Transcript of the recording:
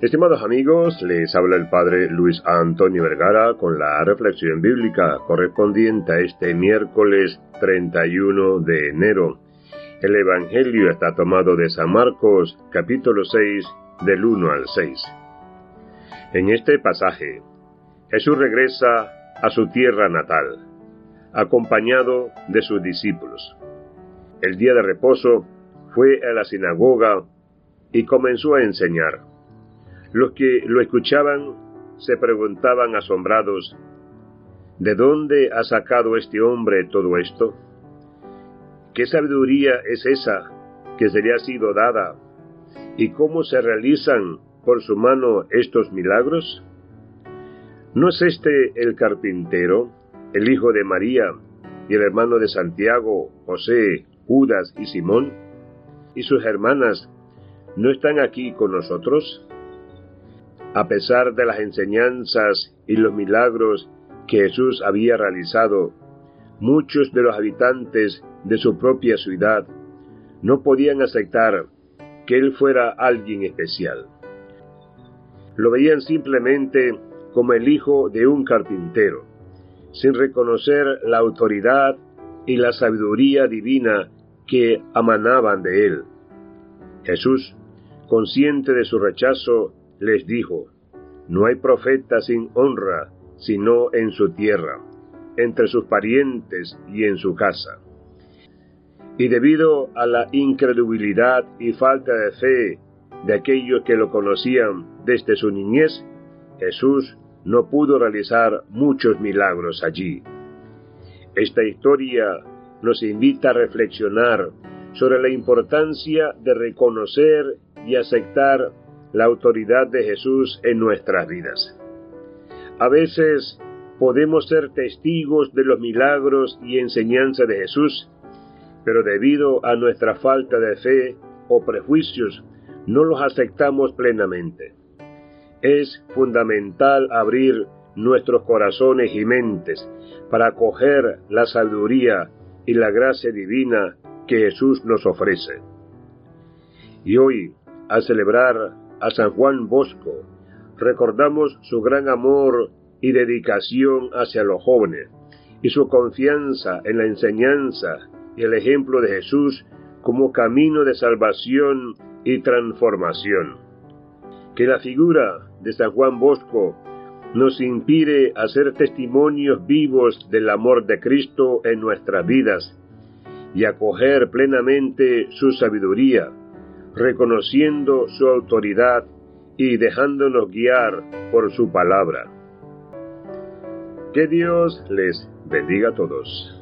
Estimados amigos, les habla el Padre Luis Antonio Vergara con la reflexión bíblica correspondiente a este miércoles 31 de enero. El Evangelio está tomado de San Marcos capítulo 6 del 1 al 6. En este pasaje, Jesús regresa a su tierra natal, acompañado de sus discípulos. El día de reposo fue a la sinagoga y comenzó a enseñar. Los que lo escuchaban se preguntaban asombrados, ¿de dónde ha sacado este hombre todo esto? ¿Qué sabiduría es esa que se le ha sido dada? ¿Y cómo se realizan por su mano estos milagros? ¿No es este el carpintero, el hijo de María y el hermano de Santiago, José, Judas y Simón? ¿Y sus hermanas no están aquí con nosotros? A pesar de las enseñanzas y los milagros que Jesús había realizado, muchos de los habitantes de su propia ciudad no podían aceptar que Él fuera alguien especial. Lo veían simplemente como el hijo de un carpintero, sin reconocer la autoridad y la sabiduría divina que amanaban de Él. Jesús, consciente de su rechazo, les dijo, No hay profeta sin honra, sino en su tierra, entre sus parientes y en su casa. Y debido a la incredulidad y falta de fe de aquellos que lo conocían desde su niñez, Jesús no pudo realizar muchos milagros allí. Esta historia nos invita a reflexionar sobre la importancia de reconocer y aceptar la autoridad de Jesús en nuestras vidas. A veces podemos ser testigos de los milagros y enseñanza de Jesús, pero debido a nuestra falta de fe o prejuicios no los aceptamos plenamente. Es fundamental abrir nuestros corazones y mentes para acoger la sabiduría y la gracia divina que Jesús nos ofrece. Y hoy, al celebrar a San Juan Bosco, recordamos su gran amor y dedicación hacia los jóvenes y su confianza en la enseñanza y el ejemplo de Jesús como camino de salvación y transformación. Que la figura de San Juan Bosco nos inspire a ser testimonios vivos del amor de Cristo en nuestras vidas y acoger plenamente su sabiduría, reconociendo su autoridad y dejándonos guiar por su palabra. Que Dios les bendiga a todos.